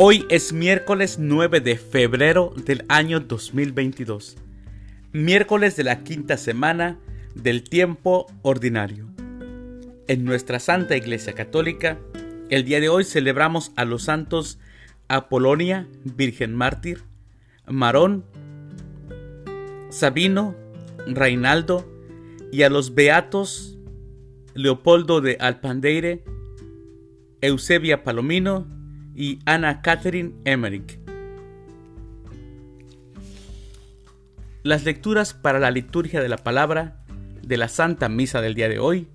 Hoy es miércoles 9 de febrero del año 2022, miércoles de la quinta semana del tiempo ordinario. En nuestra Santa Iglesia Católica, el día de hoy celebramos a los santos Apolonia, Virgen Mártir, Marón, Sabino, Reinaldo y a los beatos Leopoldo de Alpandeire, Eusebia Palomino y Ana Catherine Emmerich. Las lecturas para la liturgia de la palabra de la Santa Misa del día de hoy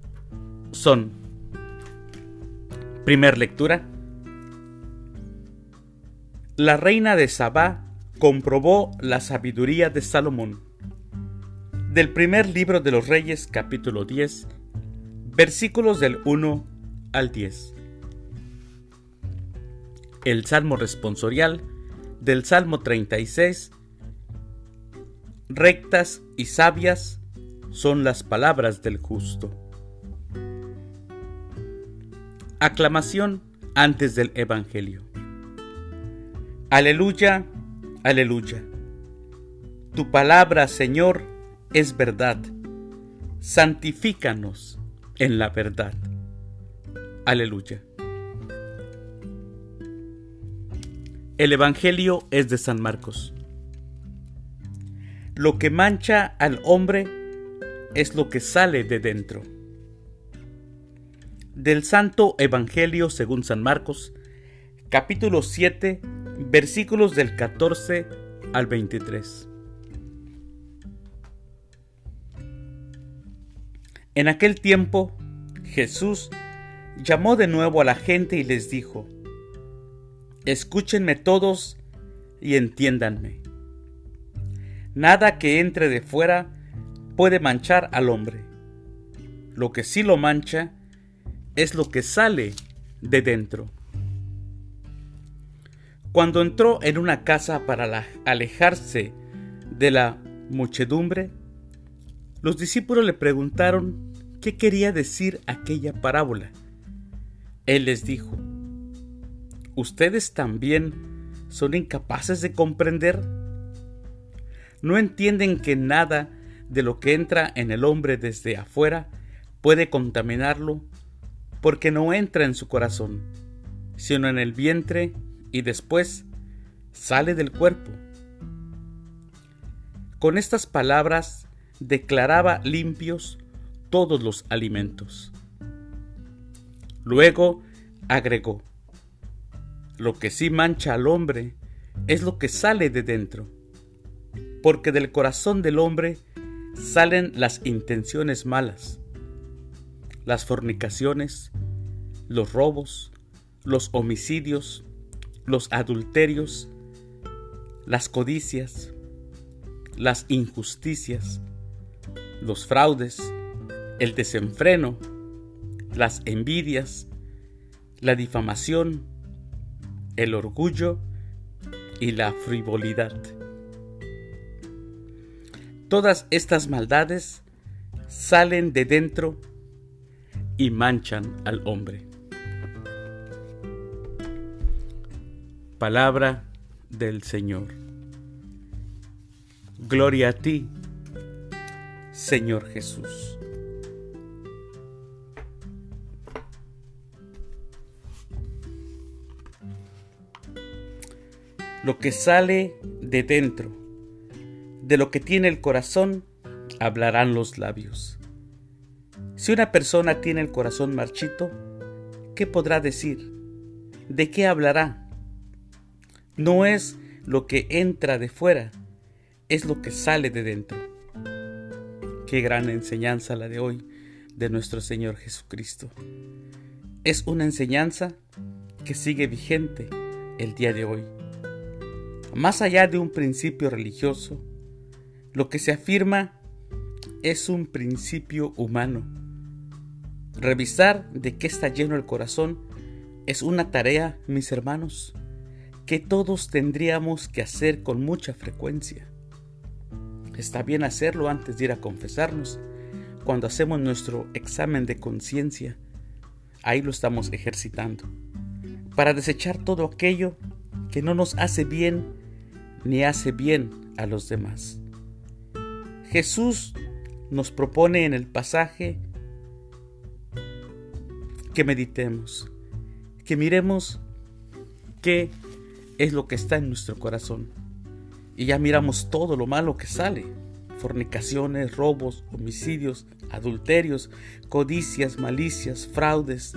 son Primer lectura La reina de Sabá comprobó la sabiduría de Salomón. Del primer libro de los Reyes capítulo 10 versículos del 1 al 10 el Salmo responsorial del Salmo 36. Rectas y sabias son las palabras del justo. Aclamación antes del Evangelio. Aleluya, aleluya. Tu palabra, Señor, es verdad. Santifícanos en la verdad. Aleluya. El Evangelio es de San Marcos. Lo que mancha al hombre es lo que sale de dentro. Del Santo Evangelio según San Marcos, capítulo 7, versículos del 14 al 23. En aquel tiempo, Jesús llamó de nuevo a la gente y les dijo, Escúchenme todos y entiéndanme. Nada que entre de fuera puede manchar al hombre. Lo que sí lo mancha es lo que sale de dentro. Cuando entró en una casa para alejarse de la muchedumbre, los discípulos le preguntaron qué quería decir aquella parábola. Él les dijo, ¿Ustedes también son incapaces de comprender? ¿No entienden que nada de lo que entra en el hombre desde afuera puede contaminarlo porque no entra en su corazón, sino en el vientre y después sale del cuerpo? Con estas palabras declaraba limpios todos los alimentos. Luego agregó, lo que sí mancha al hombre es lo que sale de dentro, porque del corazón del hombre salen las intenciones malas, las fornicaciones, los robos, los homicidios, los adulterios, las codicias, las injusticias, los fraudes, el desenfreno, las envidias, la difamación, el orgullo y la frivolidad. Todas estas maldades salen de dentro y manchan al hombre. Palabra del Señor. Gloria a ti, Señor Jesús. Lo que sale de dentro, de lo que tiene el corazón, hablarán los labios. Si una persona tiene el corazón marchito, ¿qué podrá decir? ¿De qué hablará? No es lo que entra de fuera, es lo que sale de dentro. Qué gran enseñanza la de hoy de nuestro Señor Jesucristo. Es una enseñanza que sigue vigente el día de hoy. Más allá de un principio religioso, lo que se afirma es un principio humano. Revisar de qué está lleno el corazón es una tarea, mis hermanos, que todos tendríamos que hacer con mucha frecuencia. Está bien hacerlo antes de ir a confesarnos, cuando hacemos nuestro examen de conciencia. Ahí lo estamos ejercitando, para desechar todo aquello que no nos hace bien ni hace bien a los demás. Jesús nos propone en el pasaje que meditemos, que miremos qué es lo que está en nuestro corazón. Y ya miramos todo lo malo que sale. Fornicaciones, robos, homicidios, adulterios, codicias, malicias, fraudes,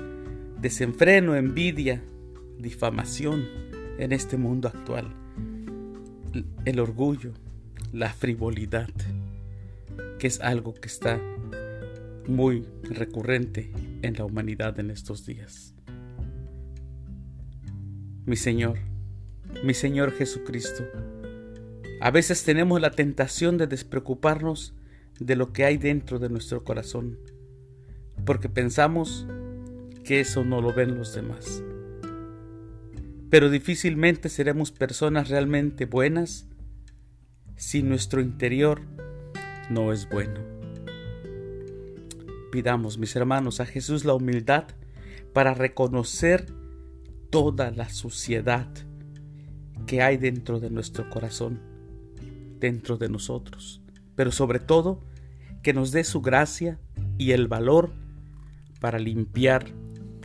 desenfreno, envidia, difamación en este mundo actual. El orgullo, la frivolidad, que es algo que está muy recurrente en la humanidad en estos días. Mi Señor, mi Señor Jesucristo, a veces tenemos la tentación de despreocuparnos de lo que hay dentro de nuestro corazón, porque pensamos que eso no lo ven los demás. Pero difícilmente seremos personas realmente buenas si nuestro interior no es bueno. Pidamos, mis hermanos, a Jesús la humildad para reconocer toda la suciedad que hay dentro de nuestro corazón, dentro de nosotros, pero sobre todo que nos dé su gracia y el valor para limpiar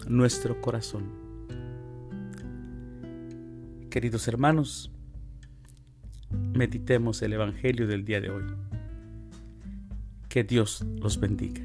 nuestro corazón. Queridos hermanos, meditemos el Evangelio del día de hoy. Que Dios los bendiga.